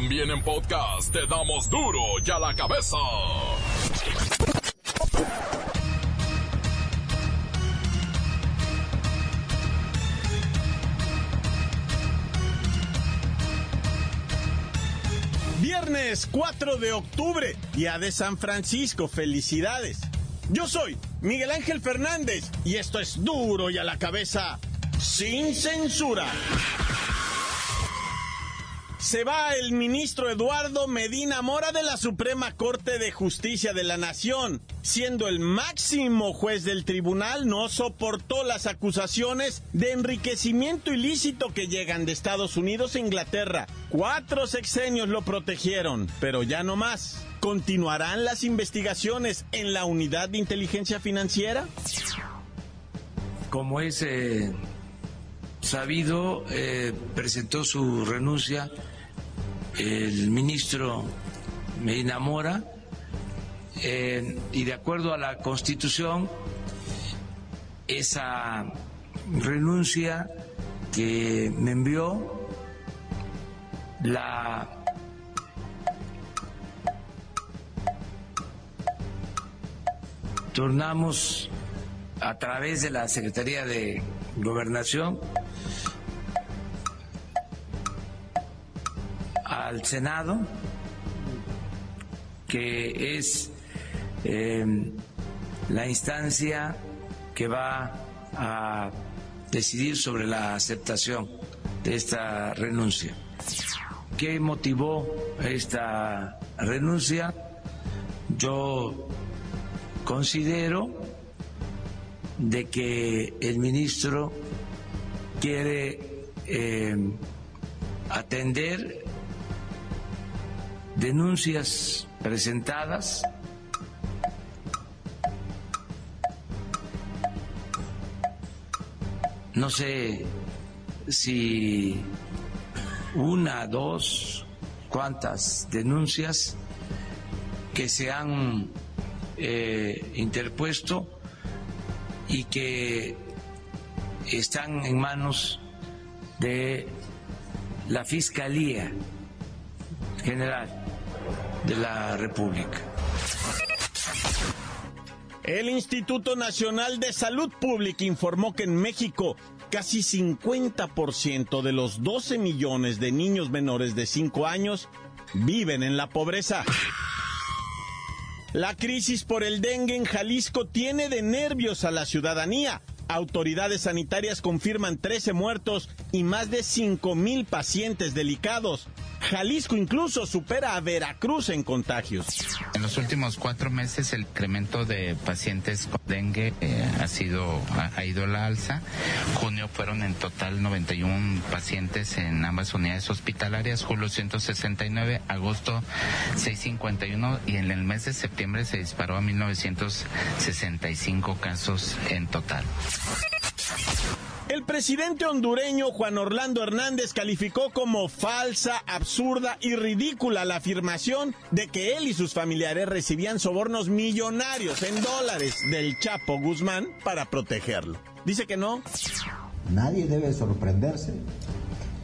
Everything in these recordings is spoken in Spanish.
También en podcast te damos duro y a la cabeza. Viernes 4 de octubre, día de San Francisco, felicidades. Yo soy Miguel Ángel Fernández y esto es duro y a la cabeza, sin censura. Se va el ministro Eduardo Medina Mora de la Suprema Corte de Justicia de la Nación. Siendo el máximo juez del tribunal, no soportó las acusaciones de enriquecimiento ilícito que llegan de Estados Unidos e Inglaterra. Cuatro sexenios lo protegieron, pero ya no más. ¿Continuarán las investigaciones en la unidad de inteligencia financiera? Como es eh, sabido, eh, presentó su renuncia. El ministro Medina Mora eh, y de acuerdo a la Constitución, esa renuncia que me envió la turnamos a través de la Secretaría de Gobernación al Senado, que es em, la instancia que va a decidir sobre la aceptación de esta renuncia. ¿Qué motivó esta renuncia? Yo considero de que el ministro quiere em, atender denuncias presentadas no sé si una, dos, cuántas denuncias que se han eh, interpuesto y que están en manos de la Fiscalía General de la República. El Instituto Nacional de Salud Pública informó que en México casi 50% de los 12 millones de niños menores de 5 años viven en la pobreza. La crisis por el dengue en Jalisco tiene de nervios a la ciudadanía. Autoridades sanitarias confirman 13 muertos y más de 5 mil pacientes delicados. Jalisco incluso supera a Veracruz en contagios. En los últimos cuatro meses el incremento de pacientes con dengue eh, ha sido ha, ido a la alza. Junio fueron en total 91 pacientes en ambas unidades hospitalarias, julio 169, agosto 651 y en el mes de septiembre se disparó a 1965 casos en total. El presidente hondureño Juan Orlando Hernández calificó como falsa, absurda y ridícula la afirmación de que él y sus familiares recibían sobornos millonarios en dólares del Chapo Guzmán para protegerlo. Dice que no. Nadie debe sorprenderse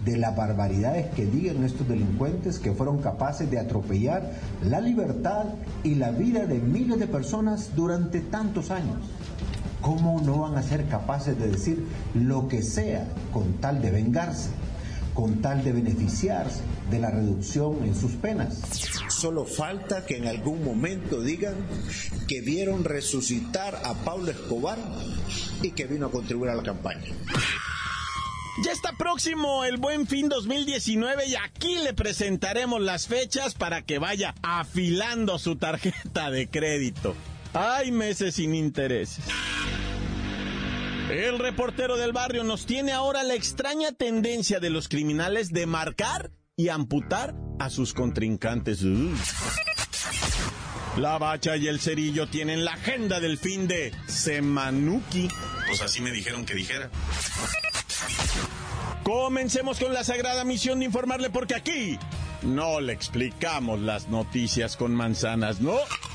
de las barbaridades que digan estos delincuentes que fueron capaces de atropellar la libertad y la vida de miles de personas durante tantos años. ¿Cómo no van a ser capaces de decir lo que sea con tal de vengarse, con tal de beneficiarse de la reducción en sus penas? Solo falta que en algún momento digan que vieron resucitar a Pablo Escobar y que vino a contribuir a la campaña. Ya está próximo el Buen Fin 2019 y aquí le presentaremos las fechas para que vaya afilando su tarjeta de crédito. Hay meses sin intereses. El reportero del barrio nos tiene ahora la extraña tendencia de los criminales de marcar y amputar a sus contrincantes. La bacha y el cerillo tienen la agenda del fin de Semanuki. Pues así me dijeron que dijera. Comencemos con la sagrada misión de informarle porque aquí no le explicamos las noticias con manzanas, no.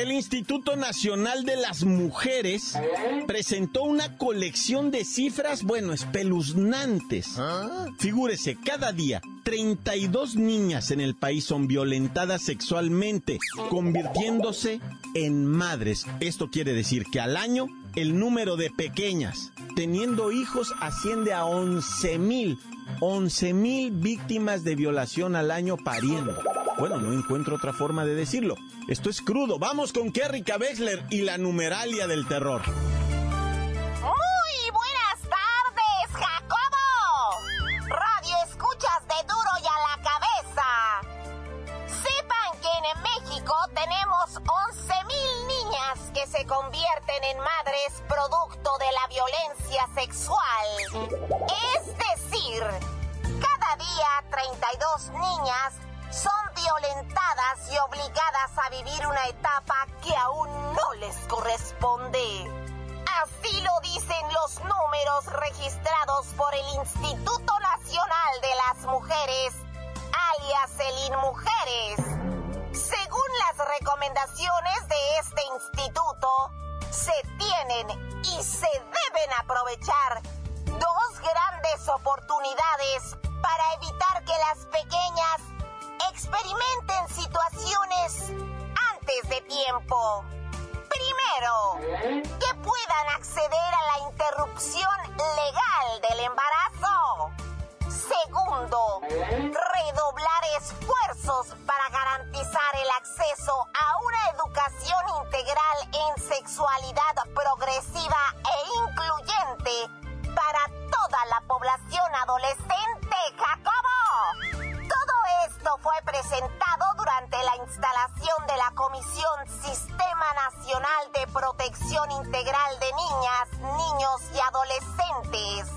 El Instituto Nacional de las Mujeres presentó una colección de cifras, bueno, espeluznantes. Figúrese, cada día 32 niñas en el país son violentadas sexualmente, convirtiéndose en madres. Esto quiere decir que al año el número de pequeñas teniendo hijos asciende a 11 mil. 11 mil víctimas de violación al año pariendo. Bueno, no encuentro otra forma de decirlo. Esto es crudo. Vamos con Kerry Wexler y la numeralia del terror. Aprovechar dos grandes oportunidades para evitar que las pequeñas experimenten situaciones antes de tiempo. Primero, que puedan acceder a la interrupción legal del embarazo. Segundo, redoblar esfuerzos para garantizar el acceso a una educación integral en sexualidad progresiva e incluyente para toda la población adolescente, Jacobo. Todo esto fue presentado durante la instalación de la Comisión Sistema Nacional de Protección Integral de Niñas, Niños y Adolescentes.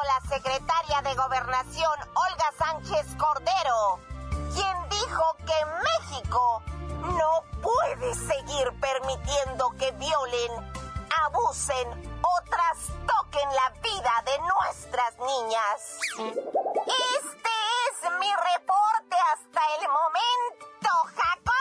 La secretaria de Gobernación, Olga Sánchez Cordero, quien dijo que México no puede seguir permitiendo que violen, abusen o trastoquen la vida de nuestras niñas. Este es mi reporte hasta el momento, Jacobo.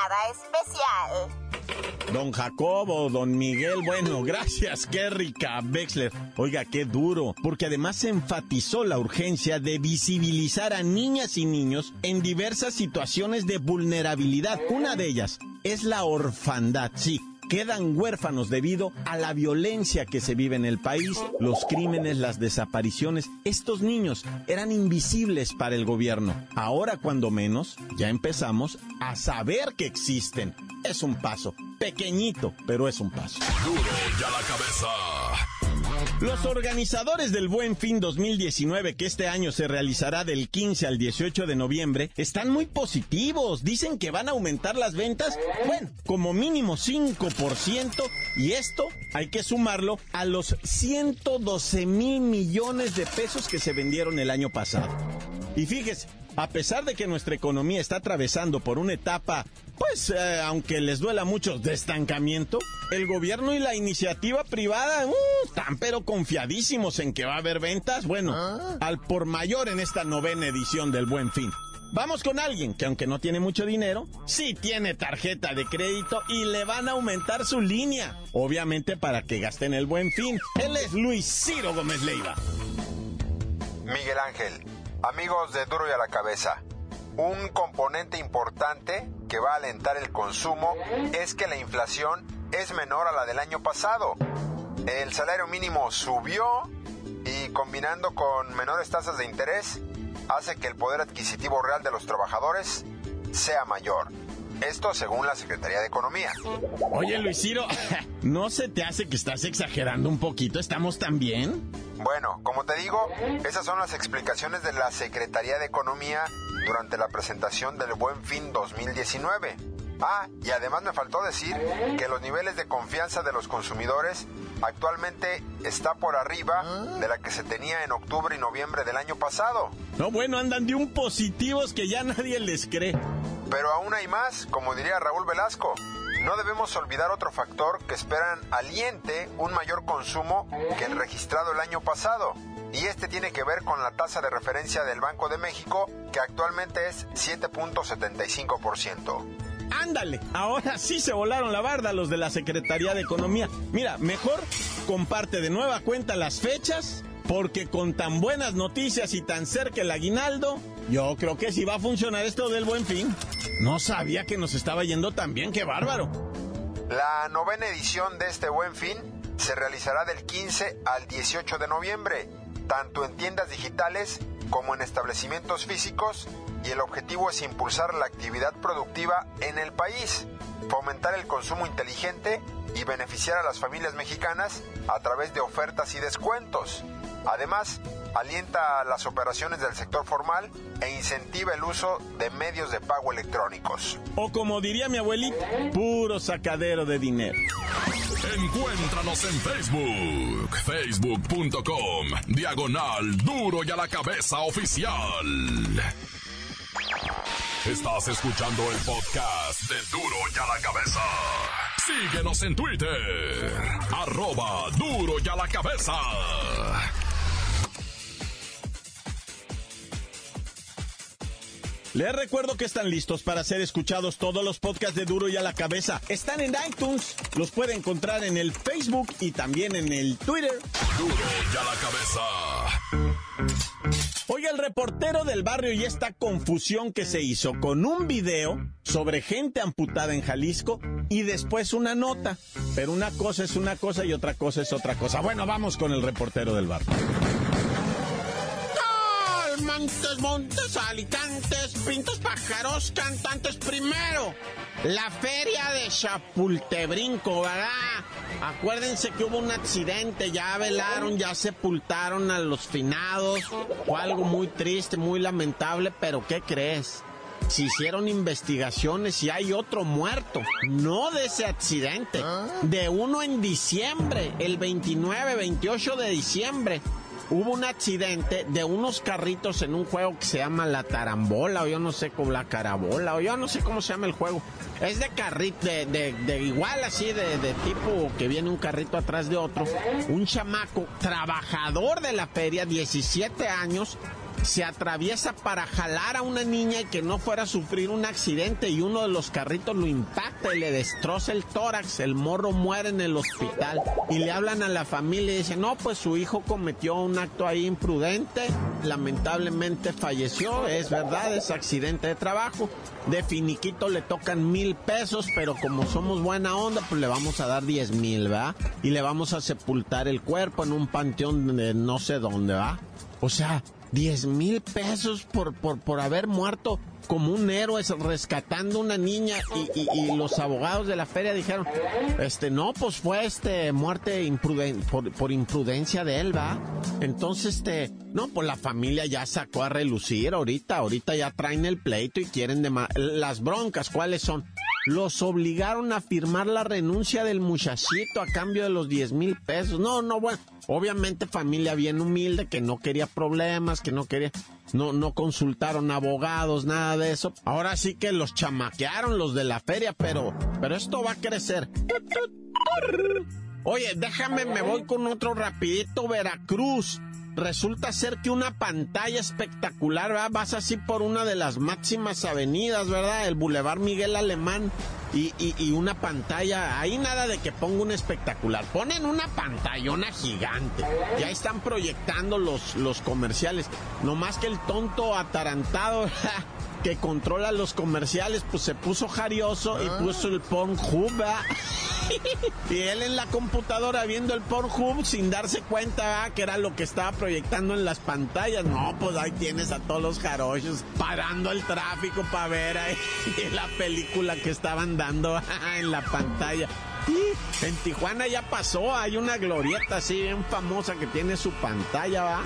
Enviada especial. Don Jacobo, don Miguel, bueno, gracias, qué rica, Wexler. Oiga, qué duro, porque además se enfatizó la urgencia de visibilizar a niñas y niños en diversas situaciones de vulnerabilidad. Una de ellas es la orfandad, sí. Quedan huérfanos debido a la violencia que se vive en el país, los crímenes, las desapariciones. Estos niños eran invisibles para el gobierno. Ahora, cuando menos, ya empezamos a saber que existen. Es un paso, pequeñito, pero es un paso. Duro y a la cabeza. Los organizadores del Buen Fin 2019, que este año se realizará del 15 al 18 de noviembre, están muy positivos. Dicen que van a aumentar las ventas, bueno, como mínimo 5%, y esto hay que sumarlo a los 112 mil millones de pesos que se vendieron el año pasado. Y fíjese, a pesar de que nuestra economía está atravesando por una etapa, pues, eh, aunque les duela mucho, de estancamiento, el gobierno y la iniciativa privada uh, están pero confiadísimos en que va a haber ventas, bueno, al por mayor en esta novena edición del Buen Fin. Vamos con alguien que aunque no tiene mucho dinero, sí tiene tarjeta de crédito y le van a aumentar su línea. Obviamente para que gasten el buen fin. Él es Luis Ciro Gómez Leiva. Miguel Ángel, amigos de Duro y a la Cabeza, un componente importante que va a alentar el consumo es que la inflación es menor a la del año pasado. El salario mínimo subió y combinando con menores tasas de interés hace que el poder adquisitivo real de los trabajadores sea mayor. Esto según la Secretaría de Economía. Oye, Luis Ciro, ¿no se te hace que estás exagerando un poquito? ¿Estamos tan bien? Bueno, como te digo, esas son las explicaciones de la Secretaría de Economía durante la presentación del Buen Fin 2019. Ah, y además me faltó decir que los niveles de confianza de los consumidores actualmente está por arriba de la que se tenía en octubre y noviembre del año pasado. No, bueno, andan de un positivos que ya nadie les cree. Pero aún hay más, como diría Raúl Velasco. No debemos olvidar otro factor que esperan aliente un mayor consumo que el registrado el año pasado. Y este tiene que ver con la tasa de referencia del Banco de México, que actualmente es 7.75%. Ándale, ahora sí se volaron la barda los de la Secretaría de Economía. Mira, mejor comparte de nueva cuenta las fechas, porque con tan buenas noticias y tan cerca el aguinaldo, yo creo que sí va a funcionar esto del buen fin. No sabía que nos estaba yendo tan bien, qué bárbaro. La novena edición de este buen fin se realizará del 15 al 18 de noviembre, tanto en tiendas digitales como en establecimientos físicos y el objetivo es impulsar la actividad productiva en el país, fomentar el consumo inteligente y beneficiar a las familias mexicanas a través de ofertas y descuentos. Además, alienta las operaciones del sector formal e incentiva el uso de medios de pago electrónicos. O como diría mi abuelita, puro sacadero de dinero. Encuéntranos en Facebook, facebook.com, diagonal duro y a la cabeza oficial. Estás escuchando el podcast de Duro y a la cabeza. Síguenos en Twitter, arroba duro y a la cabeza. Les recuerdo que están listos para ser escuchados todos los podcasts de Duro y a la Cabeza. Están en iTunes, los puede encontrar en el Facebook y también en el Twitter. Duro y a la cabeza. Oiga, el reportero del barrio y esta confusión que se hizo con un video sobre gente amputada en Jalisco y después una nota. Pero una cosa es una cosa y otra cosa es otra cosa. Bueno, vamos con el reportero del barrio. Montes, montes, alicantes, pintos, pájaros, cantantes. Primero, la feria de Chapultebrinco, ¿verdad? Acuérdense que hubo un accidente, ya velaron, ya sepultaron a los finados. Fue algo muy triste, muy lamentable, pero ¿qué crees? Se hicieron investigaciones y hay otro muerto, no de ese accidente, de uno en diciembre, el 29, 28 de diciembre hubo un accidente de unos carritos en un juego que se llama la tarambola, o yo no sé cómo la carabola, o yo no sé cómo se llama el juego. Es de carrito, de, igual así, de tipo que viene un carrito atrás de otro. Un chamaco, trabajador de la feria, 17 años, se atraviesa para jalar a una niña y que no fuera a sufrir un accidente y uno de los carritos lo impacta y le destroza el tórax, el morro muere en el hospital y le hablan a la familia y dicen, no, pues su hijo cometió un acto ahí imprudente, lamentablemente falleció, es verdad, es accidente de trabajo, de finiquito le tocan mil pesos, pero como somos buena onda, pues le vamos a dar diez mil, ¿verdad? Y le vamos a sepultar el cuerpo en un panteón de no sé dónde, ¿va? O sea, 10 mil pesos por, por, por haber muerto como un héroe rescatando una niña y, y, y, los abogados de la feria dijeron, este, no, pues fue este muerte por, imprudencia de él, ¿va? Entonces, este, no, pues la familia ya sacó a relucir ahorita, ahorita ya traen el pleito y quieren de las broncas, ¿cuáles son? Los obligaron a firmar la renuncia del muchachito a cambio de los 10 mil pesos. No, no, bueno, obviamente familia bien humilde que no quería problemas, que no quería, no, no consultaron abogados, nada de eso. Ahora sí que los chamaquearon los de la feria, pero, pero esto va a crecer. Oye, déjame, me voy con otro rapidito, Veracruz. Resulta ser que una pantalla espectacular, ¿verdad? Vas así por una de las máximas avenidas, ¿verdad? El Boulevard Miguel Alemán. Y, y, una pantalla, ahí nada de que ponga un espectacular, ponen una pantallona gigante, ya están proyectando los, los comerciales, no más que el tonto atarantado que controla los comerciales, pues se puso jarioso y Ah. puso el Pornhub, ¿verdad? Y él en la computadora viendo el Pornhub sin darse cuenta ¿verdad? que era lo que estaba proyectando en las pantallas. No, pues ahí tienes a todos los jarochos parando el tráfico para ver ahí la película que estaban dando en la pantalla. Y en Tijuana ya pasó, hay una glorieta así bien famosa que tiene su pantalla, ¿va?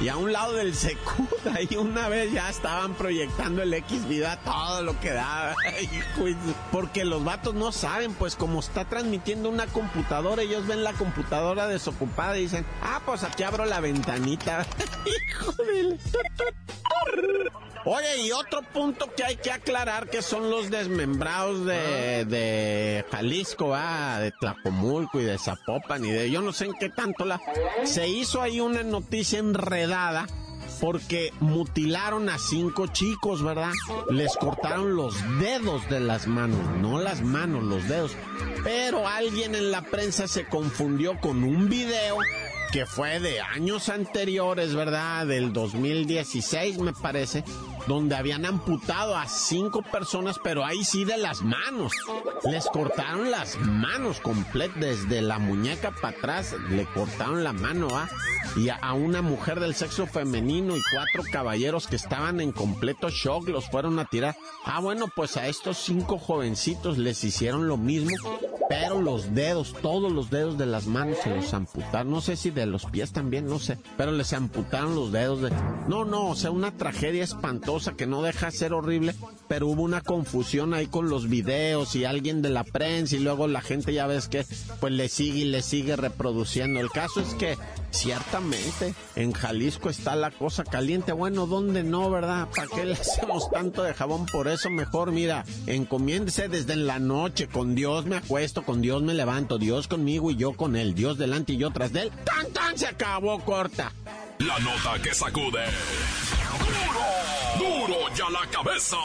Y a un lado del Secud, ahí una vez ya estaban proyectando el X vida, todo lo que da. hijo, y- Porque los vatos no saben, pues como está transmitiendo una computadora, ellos ven la computadora desocupada y dicen, ah, pues aquí abro la ventanita. Hijo de... Oye, y otro punto que hay que aclarar que son los desmembrados de, de Jalisco, ¿va? de Tlacomulco y de Zapopan y de yo no sé en qué tanto la... Se hizo ahí una noticia enredada porque mutilaron a cinco chicos, ¿verdad? Les cortaron los dedos de las manos, no las manos, los dedos. Pero alguien en la prensa se confundió con un video que fue de años anteriores, ¿verdad? Del 2016, me parece, donde habían amputado a cinco personas, pero ahí sí de las manos. Les cortaron las manos completas, desde la muñeca para atrás, le cortaron la mano, ¿ah? Y a, a una mujer del sexo femenino y cuatro caballeros que estaban en completo shock los fueron a tirar. Ah, bueno, pues a estos cinco jovencitos les hicieron lo mismo, pero los dedos, todos los dedos de las manos se los amputaron. No sé si de los pies también, no sé, pero les amputaron los dedos de... No, no, o sea, una tragedia espantosa que no deja de ser horrible, pero hubo una confusión ahí con los videos y alguien de la prensa y luego la gente ya ves que pues le sigue y le sigue reproduciendo. El caso es que ciertamente en Jalisco está la cosa caliente. Bueno, ¿dónde no, verdad? ¿Para qué le hacemos tanto de jabón? Por eso mejor, mira, encomiéndese desde la noche. Con Dios me acuesto, con Dios me levanto. Dios conmigo y yo con él. Dios delante y yo tras de él. ¡Tan, tan! Se acabó corta. La nota que sacude. ¡Duro! ¡Duro ya la cabeza!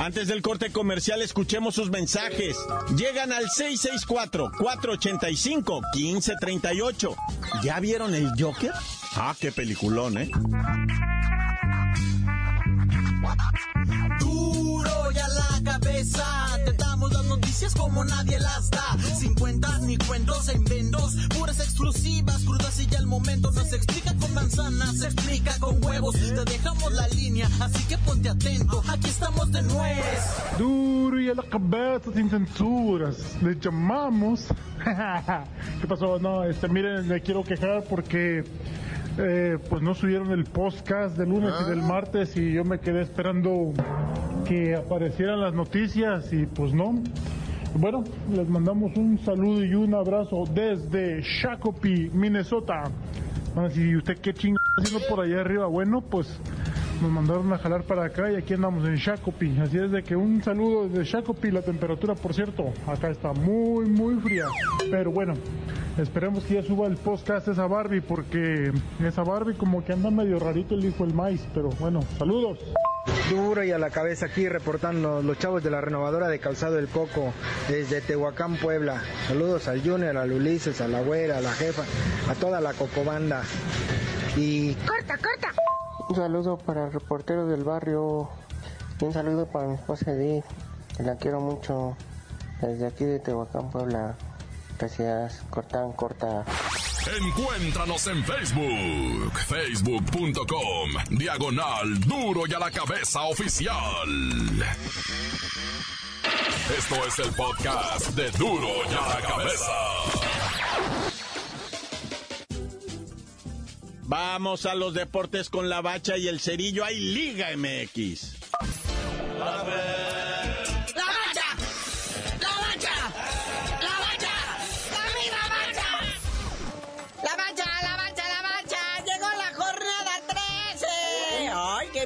Antes del corte comercial, escuchemos sus mensajes. Llegan al 664-485-1538. ¿Ya vieron el Joker? Ah, qué peliculón, ¿eh? Duro ya la cabeza, noticias como nadie las da. Sin cuentas ni cuentos en vendos, puras exclusivas, crudas y ya el momento. No se explica con manzanas, se explica con huevos. Te dejamos la línea, así que ponte atento. Aquí estamos de nuez. Duro y a la cabeza sin censuras. Le llamamos. ¿Qué pasó? No, este, miren, le quiero quejar porque eh, pues no subieron el podcast del lunes y del martes y yo me quedé esperando que aparecieran las noticias y pues no. Bueno, les mandamos un saludo y un abrazo desde Shakopee, Minnesota. Decir, ¿y usted qué está haciendo por allá arriba? Bueno, pues nos mandaron a jalar para acá y aquí andamos en Shakopee. Así es de que un saludo desde Shakopee. La temperatura, por cierto, acá está muy, muy fría. Pero bueno, esperemos que ya suba el podcast esa Barbie porque esa Barbie como que anda medio rarito el hijo el maíz. Pero bueno, saludos. Duro y a la cabeza aquí reportando los chavos de la renovadora de Calzado del Coco desde Tehuacán, Puebla. Saludos al Junior, al Ulises, a la güera, a la jefa, a toda la cocobanda. Y Corta, corta. Un saludo para el reportero del barrio. Y un saludo para mi esposa Edith, que la quiero mucho. Desde aquí de Tehuacán, Puebla. Gracias. Cortan, corta. Encuéntranos en Facebook, facebook.com, diagonal duro y a la cabeza oficial. Esto es el podcast de duro y a la cabeza. Vamos a los deportes con la bacha y el cerillo. Hay Liga MX. ¡La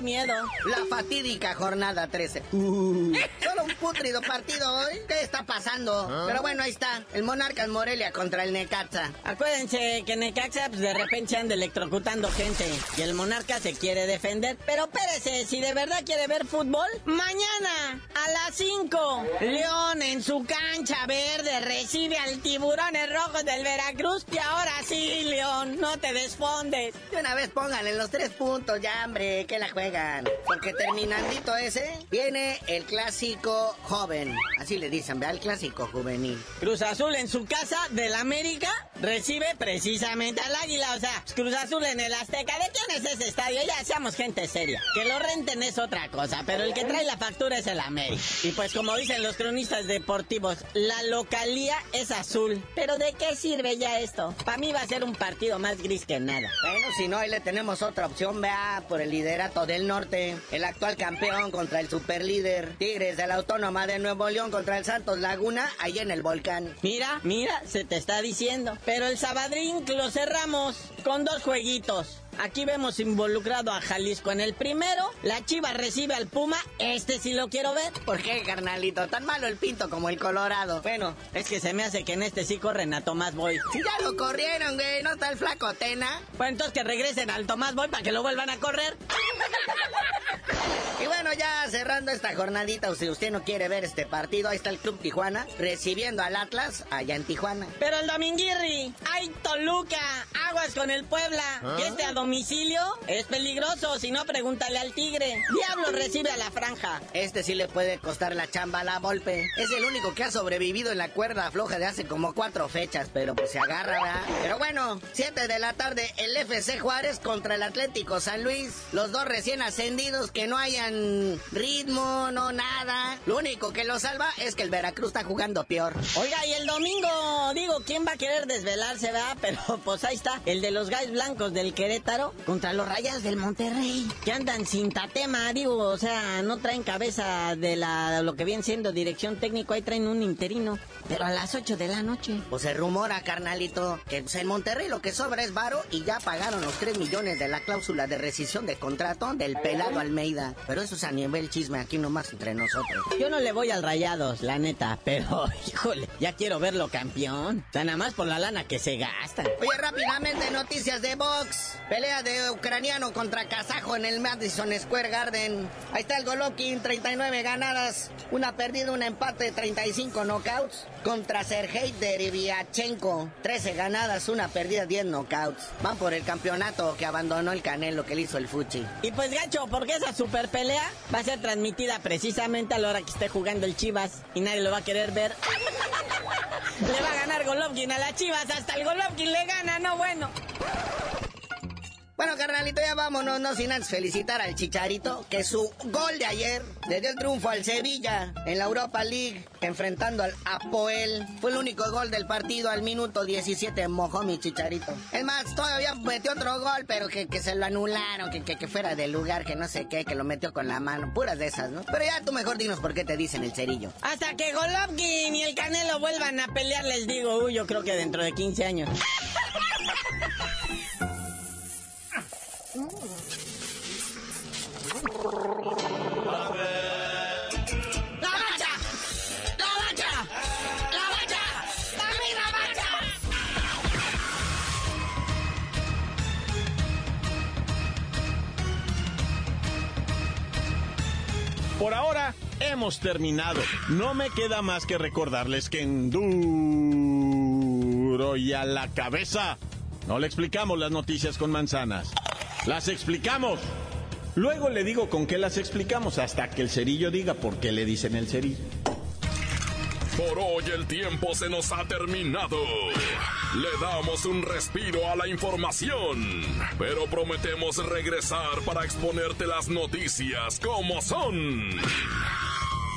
miedo. La fatídica jornada 13. Solo un putrido partido hoy. ¿Qué está pasando? Pero bueno, ahí está. El Monarcas Morelia contra el Necaxa. Acuérdense que Necaxa pues, de repente se anda electrocutando gente y el Monarca se quiere defender. Pero espérese, si de verdad quiere ver fútbol, mañana a las 5, León en su cancha verde recibe al tiburones rojos del Veracruz y ahora sí, León, no te desfondes. De una vez pónganle los tres puntos ya, hombre, que la juegan. Porque terminandito ese, viene el clásico joven. Así le dicen, vea, el clásico juvenil. Cruz Azul en su casa del América recibe precisamente al Águila. O sea, Cruz Azul en el Azteca. ¿De quién es ese estadio? Ya seamos gente seria. Que lo renten es otra cosa, pero el que trae la factura es el América. Y pues como dicen los cronistas deportivos, la localía es azul. Pero ¿de qué sirve ya esto? Para mí va a ser un partido más gris que nada. Bueno, si no, ahí le tenemos otra opción, vea, por el liderato del norte. El actual campeón contra el superlíder. Tigres de la Autónoma de Nuevo León contra el Santos Laguna, ahí en el volcán. Mira, mira, se te está diciendo. Pero el Sabadrín lo cerramos con dos jueguitos. Aquí vemos involucrado a Jalisco en el primero. La Chiva recibe al Puma. Este sí lo quiero ver. ¿Por qué, carnalito? Tan malo el pinto como el Colorado. Bueno, es que se me hace que en este sí corren a Tomás Boy. Si ya lo corrieron, güey. ¿No está el flaco Tena? Pues entonces que regresen al Tomás Boy para que lo vuelvan a correr. Y bueno, ya cerrando esta jornadita, o si usted no quiere ver este partido, ahí está el Club Tijuana recibiendo al Atlas allá en Tijuana. Pero el Dominguirri, ¡ay Toluca! Aguas con el Puebla. ¿Ah? Y este a domicilio es peligroso, si no pregúntale al Tigre. Diablo recibe a la franja. Este sí le puede costar la chamba a la Volpe. Es el único que ha sobrevivido en la cuerda floja de hace como cuatro fechas, pero pues se agarra, ¿verdad? Pero bueno, 7 de la tarde, el FC Juárez contra el Atlético San Luis. Los dos recién ascendidos que no hayan ritmo, no nada. Lo único que lo salva es que el Veracruz está jugando peor. Oiga, y el domingo, digo, ¿quién va a querer desvelarse, verdad? Pero pues ahí está, el de los Guys Blancos del Querétaro contra los Rayas del Monterrey, que andan sin tatema, digo, o sea, no traen cabeza de la lo que viene siendo dirección técnico, ahí traen un interino, pero a las 8 de la noche. Pues se rumora, carnalito, que pues, en Monterrey lo que sobra es varo y ya pagaron los 3 millones de la cláusula de rescisión de contrato del pelado Almeida. Pero eso es a nivel chisme aquí nomás entre nosotros. Yo no le voy al Rayados, la neta, pero híjole, ya quiero verlo campeón. O sea, nada más por la lana que se gasta. Oye, rápidamente noticias de box. Pelea de ucraniano contra kazajo en el Madison Square Garden. Ahí está el Golovkin, 39 ganadas, una perdida, un empate, 35 knockouts. Contra Sergei Dereviachenko, 13 ganadas, una perdida, 10 knockouts. Van por el campeonato que abandonó el Canelo que le hizo el Fuchi. Y pues gacho, porque esa super pelea va a ser transmitida precisamente a la hora que esté jugando el Chivas y nadie lo va a querer ver. le va a ganar Golovkin a las Chivas, hasta el Golovkin le gana, no bueno. Bueno, carnalito, ya vámonos, no sin antes felicitar al Chicharito, que su gol de ayer le dio el triunfo al Sevilla en la Europa League, enfrentando al Apoel. Fue el único gol del partido al minuto 17, mojó mi Chicharito. Es más, todavía metió otro gol, pero que, que se lo anularon, que, que, que fuera del lugar, que no sé qué, que lo metió con la mano, puras de esas, ¿no? Pero ya tú mejor dinos por qué te dicen el cerillo. Hasta que Golovkin y el Canelo vuelvan a pelear, les digo, uy, yo creo que dentro de 15 años. Terminado. No me queda más que recordarles que en duro y a la cabeza no le explicamos las noticias con manzanas. Las explicamos. Luego le digo con qué las explicamos hasta que el cerillo diga por qué le dicen el cerillo. Por hoy el tiempo se nos ha terminado. Le damos un respiro a la información, pero prometemos regresar para exponerte las noticias como son.